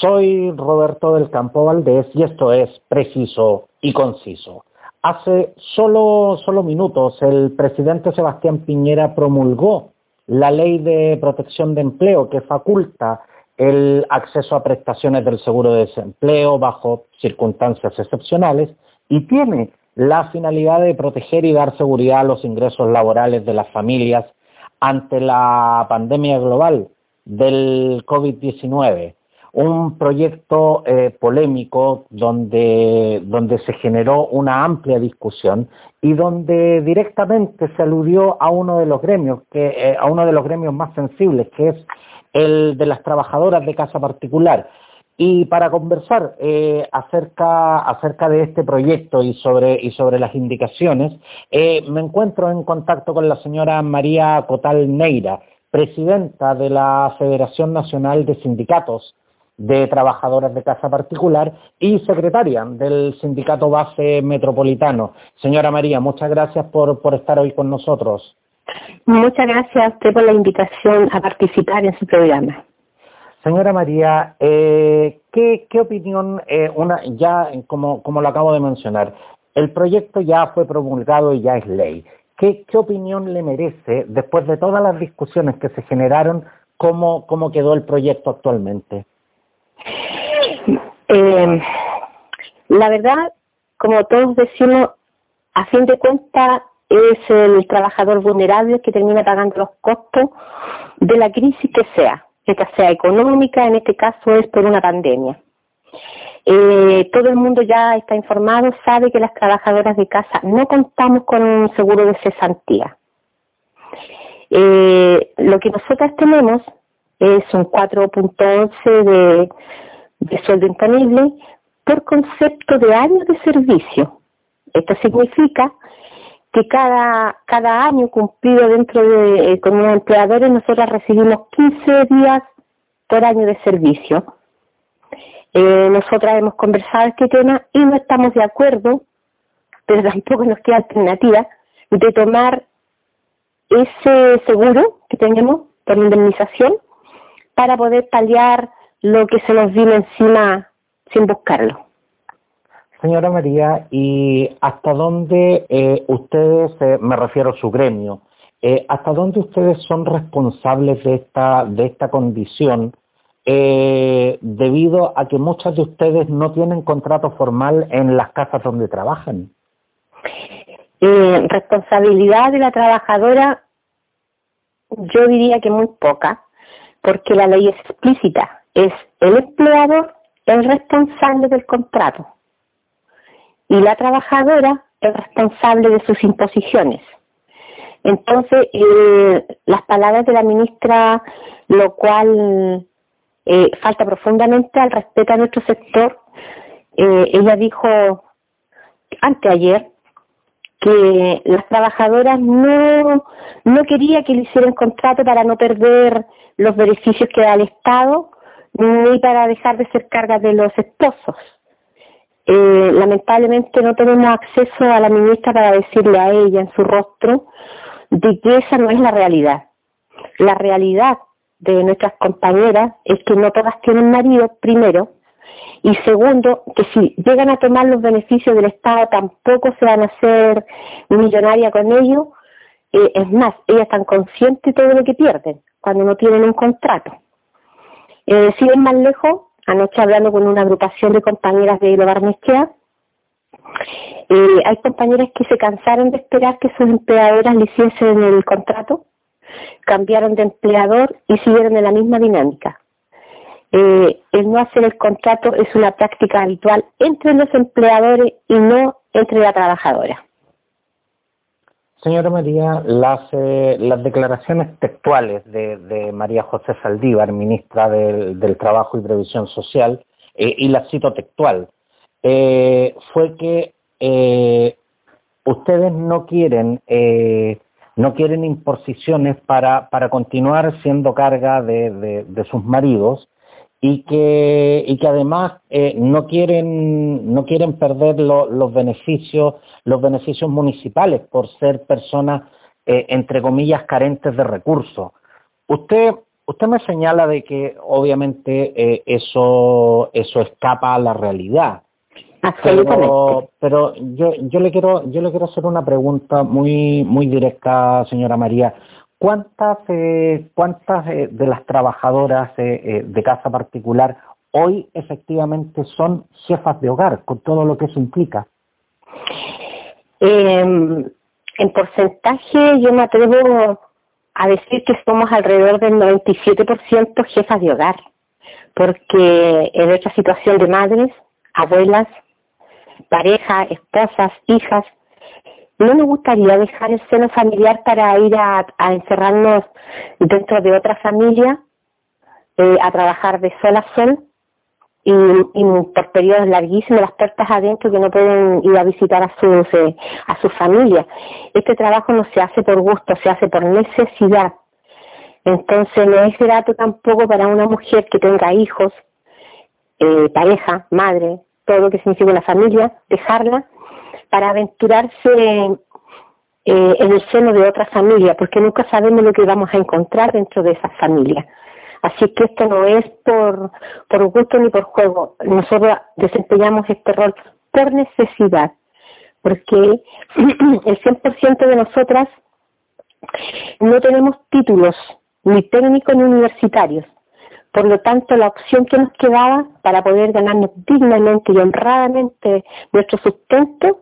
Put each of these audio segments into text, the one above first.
Soy Roberto del Campo Valdés y esto es Preciso y Conciso. Hace solo, solo minutos el presidente Sebastián Piñera promulgó la ley de protección de empleo que faculta el acceso a prestaciones del seguro de desempleo bajo circunstancias excepcionales y tiene la finalidad de proteger y dar seguridad a los ingresos laborales de las familias ante la pandemia global del COVID-19 un proyecto eh, polémico donde, donde se generó una amplia discusión y donde directamente se aludió a uno de los gremios, que, eh, a uno de los gremios más sensibles, que es el de las trabajadoras de casa particular. Y para conversar eh, acerca, acerca de este proyecto y sobre, y sobre las indicaciones, me encuentro en contacto con la señora María Cotal Neira, presidenta de la Federación Nacional de Sindicatos de Trabajadoras de Casa Particular y secretaria del Sindicato Base Metropolitano. Señora María, muchas gracias por, por estar hoy con nosotros. Muchas gracias a usted por la invitación a participar en su programa. Señora María, eh, ¿qué, ¿qué, opinión, eh, una, ya como, como lo acabo de mencionar, el proyecto ya fue promulgado y ya es ley. ¿Qué, qué opinión le merece, después de todas las discusiones que se generaron, cómo, cómo quedó el proyecto actualmente? Eh, la verdad, como todos decimos, a fin de cuentas es el trabajador vulnerable que termina pagando los costos de la crisis que sea, que sea económica, en este caso es por una pandemia. Eh, todo el mundo ya está informado, sabe que las trabajadoras de casa no contamos con un seguro de cesantía. Eh, lo que nosotras tenemos es un 4.11 de de sueldo imponible por concepto de años de servicio. Esto significa que cada, cada año cumplido dentro de eh, los empleadores nosotros recibimos 15 días por año de servicio. Eh, nosotras hemos conversado este tema y no estamos de acuerdo, pero tampoco nos queda alternativa, de tomar ese seguro que tenemos por indemnización para poder paliar lo que se nos vino encima sin buscarlo. Señora María, ¿y hasta dónde eh, ustedes, eh, me refiero a su gremio, eh, hasta dónde ustedes son responsables de esta, de esta condición debido a que muchas de ustedes no tienen contrato formal en las casas donde trabajan? responsabilidad de la trabajadora, yo diría que muy poca, porque la ley es explícita es el empleador el responsable del contrato y la trabajadora el responsable de sus imposiciones. Entonces, eh, las palabras de la ministra, lo cual eh, falta profundamente al respeto a nuestro sector, eh, ella dijo anteayer que las trabajadoras no, no quería que le hicieran contrato para no perder los beneficios que da el Estado ni para dejar de ser carga de los esposos. Eh, lamentablemente no tenemos acceso a la ministra para decirle a ella en su rostro de que esa no es la realidad. La realidad de nuestras compañeras es que no todas tienen marido, primero, y segundo, que si llegan a tomar los beneficios del Estado tampoco se van a hacer millonaria con ello. Eh, es más, ellas están conscientes de todo lo que pierden cuando no tienen un contrato. Eh, si ven más lejos, anoche hablando con una agrupación de compañeras de Global eh, hay compañeras que se cansaron de esperar que sus empleadoras le hiciesen el contrato, cambiaron de empleador y siguieron en la misma dinámica. Eh, el no hacer el contrato es una práctica habitual entre los empleadores y no entre la trabajadora. Señora María, las, eh, las declaraciones textuales de, María José Saldívar, ministra del, Trabajo y Previsión Social, eh, y la cito textual, eh, fue que ustedes no quieren no quieren imposiciones para, para continuar siendo carga de sus maridos y que, y que además eh, no quieren no quieren perder los beneficios los beneficios municipales por ser personas eh, entre comillas carentes de recursos. Usted usted me señala de que obviamente eh, eso, eso escapa a la realidad. Pero, pero yo, yo le quiero yo le quiero hacer una pregunta muy muy directa, señora María. ¿Cuántas eh, cuántas eh, de las trabajadoras eh, de casa particular hoy efectivamente son jefas de hogar, con todo lo que eso implica? Em, en porcentaje yo me atrevo a decir que somos alrededor del 97% jefas de hogar, porque en nuestra situación de madres, abuelas, pareja, esposas, hijas, no nos gustaría dejar el seno familiar para ir a, encerrarnos dentro de otra familia, eh, a trabajar de sol a sol y, por periodos larguísimos, las puertas adentro que no pueden ir a visitar a sus, eh, a su familia. Este trabajo no se hace por gusto, se hace por necesidad. Entonces no es grato tampoco para una mujer que tenga hijos, eh, pareja, madre, todo lo que significa una familia, dejarla para aventurarse eh, en el seno de otra familia, porque nunca sabemos lo que vamos a encontrar dentro de esa familia. Así que esto no es por, por gusto ni por juego. Nosotros desempeñamos este rol por necesidad, porque el 100% de nosotras no tenemos títulos, ni técnicos ni universitarios. Por lo tanto, la opción que nos quedaba para poder ganarnos dignamente y honradamente nuestro sustento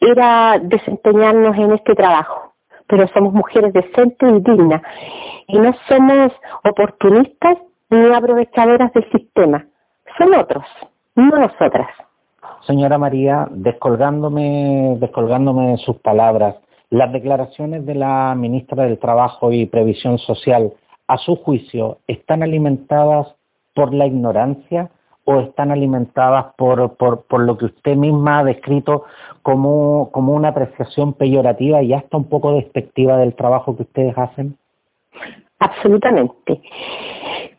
era desempeñarnos en este trabajo. Pero somos mujeres decentes y dignas. Y no somos oportunistas ni aprovechadoras del sistema. Son otros, no nosotras. Señora María, descolgándome, descolgándome de sus palabras, las declaraciones de la ministra del Trabajo y Previsión Social a su juicio, están alimentadas por la ignorancia o están alimentadas por, por, lo que usted misma ha descrito como, como una apreciación peyorativa y hasta un poco despectiva del trabajo que ustedes hacen? Absolutamente.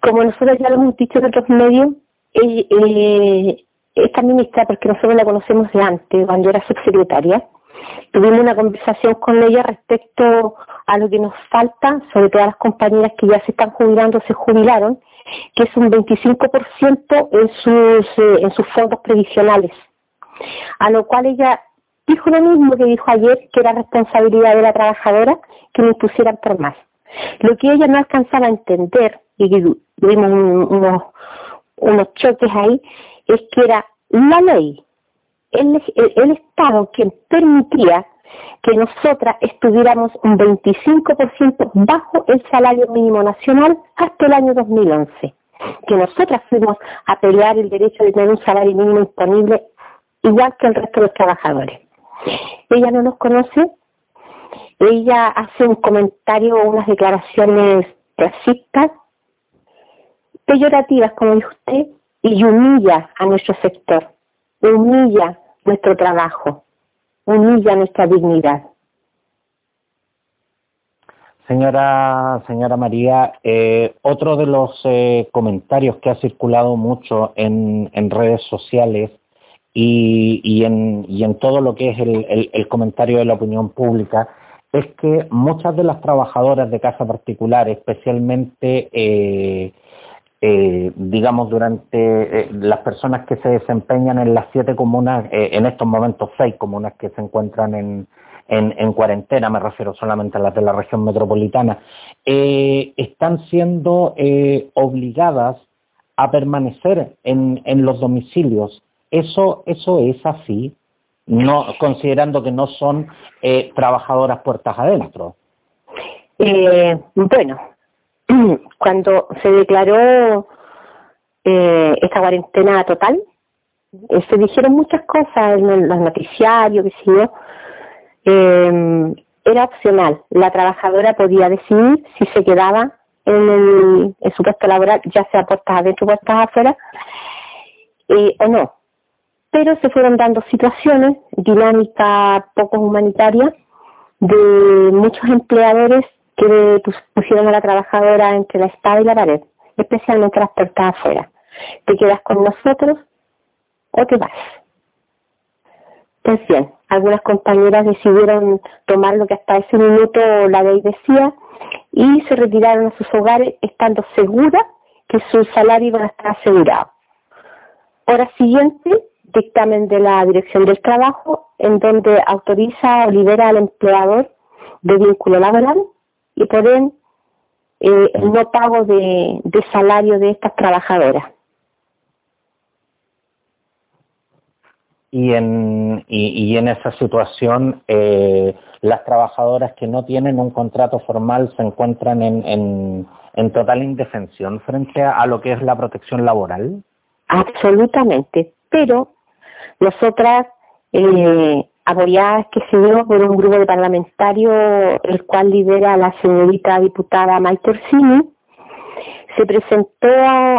Como nosotros ya lo hemos dicho en otros medios, eh, esta ministra, porque nosotros la conocemos de antes, cuando era subsecretaria, tuvimos una conversación con ella respecto a lo que nos falta, sobre todo a las compañeras que ya se están jubilando, se jubilaron, que es un 25% en sus, eh, en sus fondos previsionales. A lo cual ella dijo lo mismo que dijo ayer, que era responsabilidad de la trabajadora que me pusieran por más. Lo que ella no alcanzaba a entender, y tuvimos unos, unos choques ahí, es que era la ley el, Estado quien permitía que nosotras estuviéramos un 25% bajo el salario mínimo nacional hasta el año 2011, que nosotras fuimos a pelear el derecho de tener un salario mínimo disponible igual que el resto de los trabajadores. Ella no nos conoce, ella hace un comentario o unas declaraciones racistas, peyorativas, como dijo usted, y humilla a nuestro sector humilla nuestro trabajo, humilla nuestra dignidad. Señora, señora María, eh, otro de los eh, comentarios que ha circulado mucho en, redes sociales y, en, todo lo que es el, comentario de la opinión pública es que muchas de las trabajadoras de casa particular, especialmente eh, eh, digamos, durante eh, las personas que se desempeñan en las siete comunas, eh, en estos momentos seis comunas que se encuentran en, en, cuarentena, me refiero solamente a las de la región metropolitana, están siendo obligadas a permanecer en, en los domicilios. Eso, eso es así, no, considerando que no son trabajadoras puertas adentro. bueno, cuando se declaró eh, esta cuarentena total, eh, se dijeron muchas cosas en los noticiarios, que sé yo, eh, era opcional. La trabajadora podía decidir si se quedaba en, el, su puesto laboral, ya sea puertas adentro o puestas afuera, o no. Pero se fueron dando situaciones, dinámicas poco humanitarias, de muchos empleadores que pusieron a la trabajadora entre la espada y la pared, especialmente las puertas afuera. ¿Te quedas con nosotros o te vas? Pues bien, algunas compañeras decidieron tomar lo que hasta ese minuto la ley decía y se retiraron a sus hogares estando seguras que su salario iba a estar asegurado. Hora siguiente, dictamen de la Dirección del Trabajo, en donde autoriza o libera al empleador de vínculo laboral y por ende eh, el no pago de, salario de estas trabajadoras. Y en, y, en esa situación, eh, las trabajadoras que no tienen un contrato formal se encuentran en, en, total indefensión frente a, lo que es la protección laboral. Absolutamente, pero nosotras eh, apoyadas que se dio por un grupo de parlamentarios, el cual lidera la señorita diputada Maite Orsini, se presentó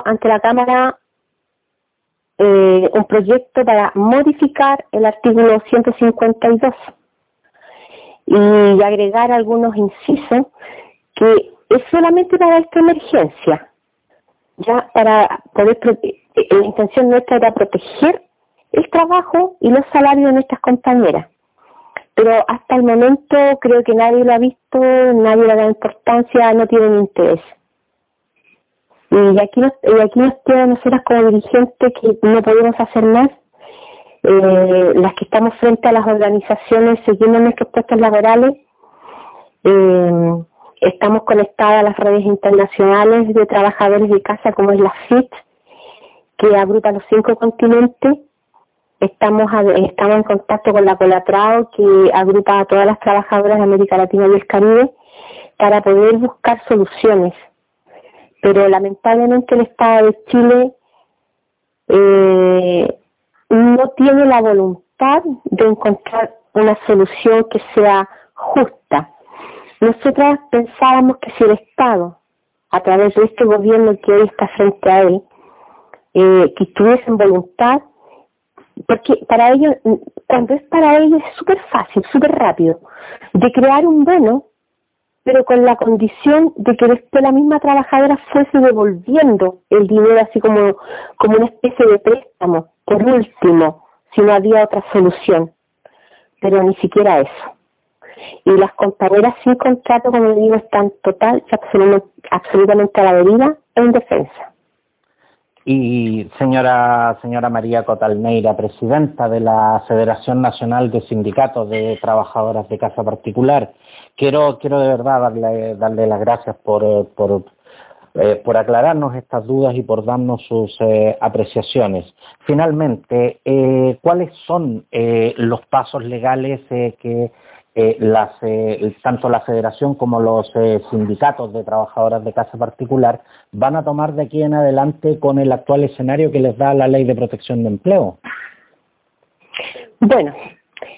ante la Cámara eh, un proyecto para modificar el artículo 152 y agregar algunos incisos que es solamente para esta emergencia, ya para poder, eh, la intención nuestra era proteger el trabajo y los salarios de nuestras compañeras. Pero hasta el momento creo que nadie lo ha visto, nadie le da importancia, no tienen interés. Y aquí nos, y aquí nos queda nosotras como dirigentes que no podemos hacer más, eh, las que estamos frente a las organizaciones siguiendo nuestros puestos laborales, eh, estamos conectadas a las redes internacionales de trabajadores de casa como es la FIT, que agrupa los cinco continentes, Estamos, estamos en contacto con la Colatrao, que agrupa a todas las trabajadoras de América Latina y el Caribe, para poder buscar soluciones. Pero lamentablemente el Estado de Chile eh, no tiene la voluntad de encontrar una solución que sea justa. Nosotras pensábamos que si el Estado, a través de este gobierno que hoy está frente a él, eh, que tuviesen voluntad, porque para ellos, cuando es para ellos es súper fácil, súper rápido, de crear un bono, pero con la condición de que la misma trabajadora fuese devolviendo el dinero así como, como una especie de préstamo, por último, si no había otra solución. Pero ni siquiera eso. Y las compañeras sin contrato, como digo, están total y absolutamente, a la deriva en defensa. Y señora, señora María Cotalneira, presidenta de la Federación Nacional de Sindicatos de Trabajadoras de Casa Particular, quiero, quiero de verdad darle, darle las gracias por, por, eh, por aclararnos estas dudas y por darnos sus eh, apreciaciones. Finalmente, eh, ¿cuáles son los pasos legales que eh, las, eh, tanto la federación como los eh, sindicatos de trabajadoras de casa particular van a tomar de aquí en adelante con el actual escenario que les da la ley de protección de empleo. Bueno,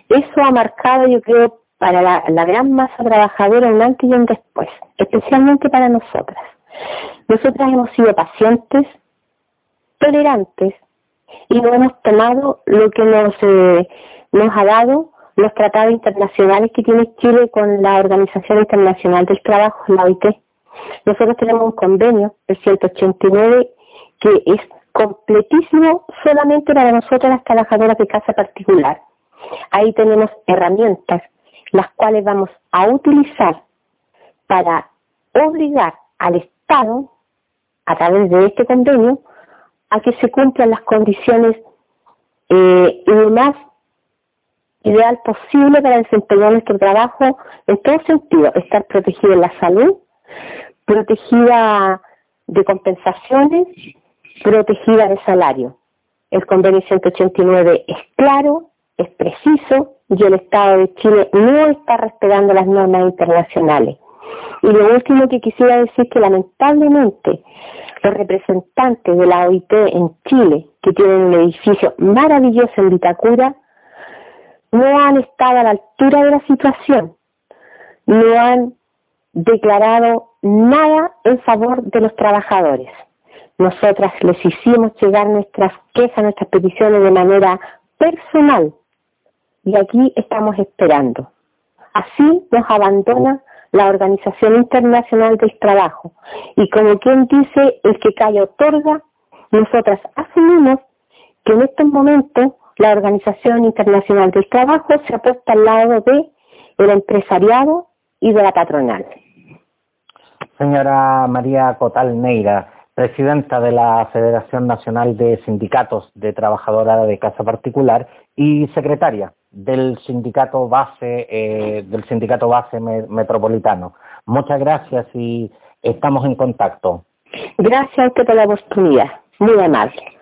eso ha marcado yo creo para la, gran masa trabajadora un antes y un después, especialmente para nosotras. Nosotras hemos sido pacientes, tolerantes y no hemos tomado lo que nos, nos ha dado los tratados internacionales que tiene Chile con la Organización Internacional del Trabajo, la OIT. Nosotros tenemos un convenio, el 189, que es completísimo solamente para nosotros las trabajadoras de casa particular. Ahí tenemos herramientas, las cuales vamos a utilizar para obligar al Estado, a través de este convenio, a que se cumplan las condiciones eh, más ideal posible para desempeñar nuestro trabajo en todo sentido, estar protegida en la salud, protegida de compensaciones, protegida de salario. El convenio 189 es claro, es preciso y el Estado de Chile no está respetando las normas internacionales. Y lo último que quisiera decir que lamentablemente los representantes de la OIT en Chile, que tienen un edificio maravilloso en Vitacura, no han estado a la altura de la situación, no han declarado nada en favor de los trabajadores. Nosotras les hicimos llegar nuestras quejas, nuestras peticiones de manera personal y aquí estamos esperando. Así nos abandona la Organización Internacional del Trabajo y como quien dice, el que calla otorga, nosotras asumimos que en estos momentos la Organización Internacional del Trabajo se ha puesto al lado de el empresariado y de la patronal. Señora María Cotal Neira, presidenta de la Federación Nacional de Sindicatos de Trabajadora de Casa Particular y secretaria del sindicato base eh, del sindicato base metropolitano. Muchas gracias y estamos en contacto. Gracias a usted por la oportunidad. Muy amable.